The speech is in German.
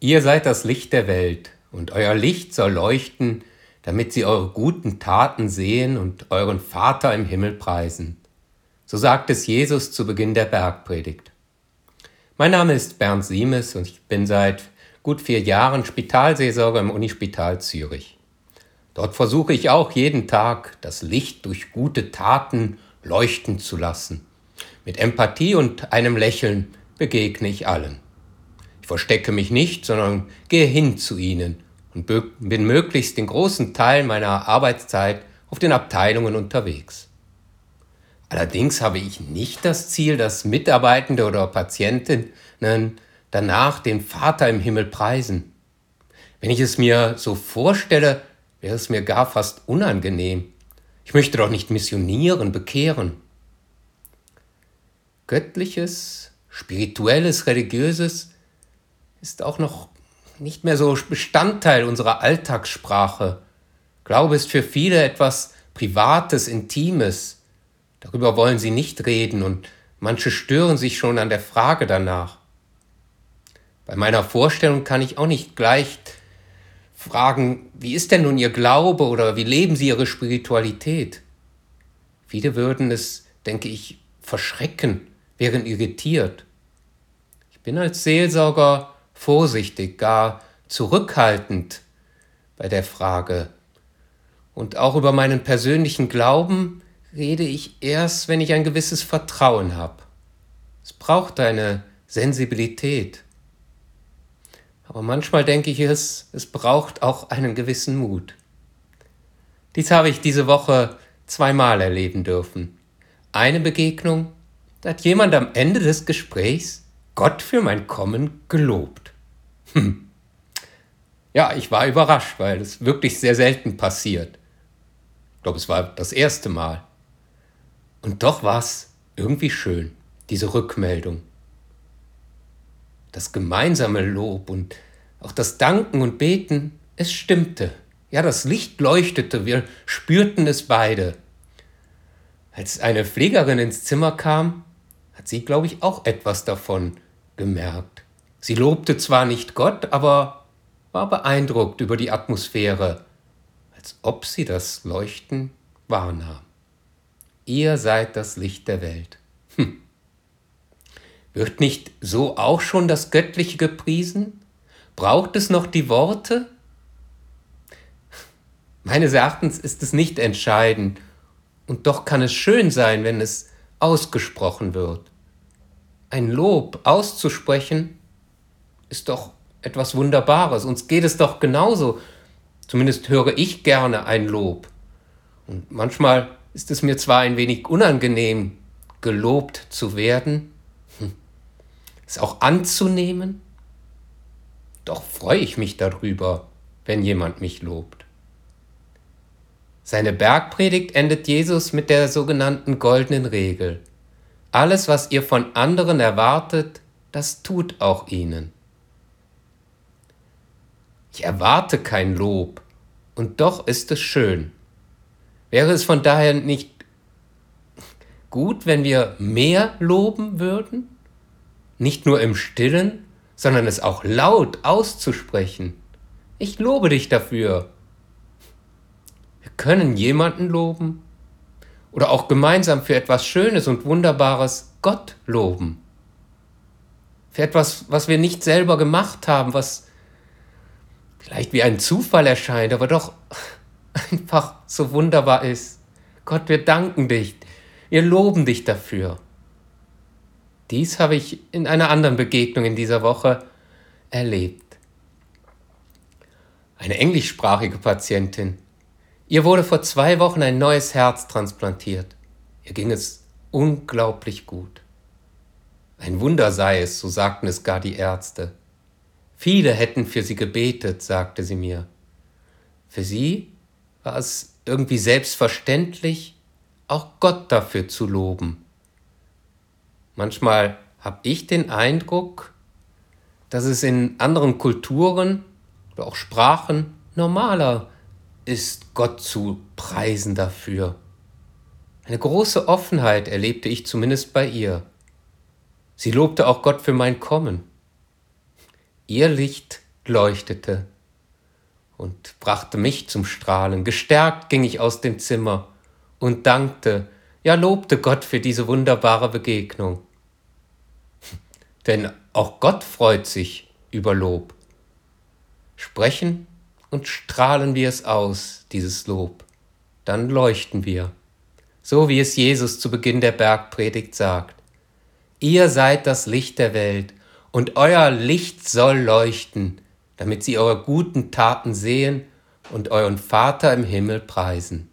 Ihr seid das Licht der Welt, und euer Licht soll leuchten, damit sie eure guten Taten sehen und euren Vater im Himmel preisen. So sagt es Jesus zu Beginn der Bergpredigt. Mein Name ist Bernd Siemes und ich bin seit gut vier Jahren Spitalseelsorger im Unispital Zürich. Dort versuche ich auch jeden Tag, das Licht durch gute Taten leuchten zu lassen. Mit Empathie und einem Lächeln begegne ich allen. Verstecke mich nicht, sondern gehe hin zu ihnen und bin möglichst den großen Teil meiner Arbeitszeit auf den Abteilungen unterwegs. Allerdings habe ich nicht das Ziel, dass Mitarbeitende oder Patientinnen danach den Vater im Himmel preisen. Wenn ich es mir so vorstelle, wäre es mir gar fast unangenehm. Ich möchte doch nicht missionieren, bekehren. Göttliches, spirituelles, religiöses ist auch noch nicht mehr so Bestandteil unserer Alltagssprache. Glaube ist für viele etwas Privates, Intimes. Darüber wollen sie nicht reden und manche stören sich schon an der Frage danach. Bei meiner Vorstellung kann ich auch nicht gleich fragen, wie ist denn nun Ihr Glaube oder wie leben Sie Ihre Spiritualität? Viele würden es, denke ich, verschrecken, wären irritiert. Ich bin als Seelsorger vorsichtig, gar zurückhaltend bei der Frage. Und auch über meinen persönlichen Glauben rede ich erst, wenn ich ein gewisses Vertrauen habe. Es braucht eine Sensibilität. Aber manchmal denke ich es, es braucht auch einen gewissen Mut. Dies habe ich diese Woche zweimal erleben dürfen. Eine Begegnung, da hat jemand am Ende des Gesprächs Gott für mein Kommen gelobt. Hm. Ja, ich war überrascht, weil es wirklich sehr selten passiert. Ich glaube, es war das erste Mal. Und doch war es irgendwie schön, diese Rückmeldung. Das gemeinsame Lob und auch das Danken und Beten, es stimmte. Ja, das Licht leuchtete, wir spürten es beide. Als eine Pflegerin ins Zimmer kam, hat sie, glaube ich, auch etwas davon gemerkt. Sie lobte zwar nicht Gott, aber war beeindruckt über die Atmosphäre, als ob sie das Leuchten wahrnahm. Ihr seid das Licht der Welt. Hm. Wird nicht so auch schon das Göttliche gepriesen? Braucht es noch die Worte? Meines Erachtens ist es nicht entscheidend, und doch kann es schön sein, wenn es ausgesprochen wird ein Lob auszusprechen, ist doch etwas Wunderbares. Uns geht es doch genauso. Zumindest höre ich gerne ein Lob. Und manchmal ist es mir zwar ein wenig unangenehm, gelobt zu werden, hm, es auch anzunehmen, doch freue ich mich darüber, wenn jemand mich lobt. Seine Bergpredigt endet Jesus mit der sogenannten goldenen Regel. Alles, was ihr von anderen erwartet, das tut auch ihnen. Ich erwarte kein Lob, und doch ist es schön. Wäre es von daher nicht gut, wenn wir mehr loben würden? Nicht nur im stillen, sondern es auch laut auszusprechen. Ich lobe dich dafür. Wir können jemanden loben, oder auch gemeinsam für etwas Schönes und Wunderbares Gott loben. Für etwas, was wir nicht selber gemacht haben, was vielleicht wie ein Zufall erscheint, aber doch einfach so wunderbar ist. Gott, wir danken dich, wir loben dich dafür. Dies habe ich in einer anderen Begegnung in dieser Woche erlebt. Eine englischsprachige Patientin Ihr wurde vor zwei Wochen ein neues Herz transplantiert. Ihr ging es unglaublich gut. Ein Wunder sei es, so sagten es gar die Ärzte. Viele hätten für sie gebetet, sagte sie mir. Für sie war es irgendwie selbstverständlich, auch Gott dafür zu loben. Manchmal habe ich den Eindruck, dass es in anderen Kulturen oder auch Sprachen normaler ist Gott zu preisen dafür. Eine große Offenheit erlebte ich zumindest bei ihr. Sie lobte auch Gott für mein Kommen. Ihr Licht leuchtete und brachte mich zum Strahlen. Gestärkt ging ich aus dem Zimmer und dankte, ja lobte Gott für diese wunderbare Begegnung. Denn auch Gott freut sich über Lob. Sprechen und strahlen wir es aus, dieses Lob. Dann leuchten wir, so wie es Jesus zu Beginn der Bergpredigt sagt. Ihr seid das Licht der Welt, und euer Licht soll leuchten, damit sie eure guten Taten sehen und euren Vater im Himmel preisen.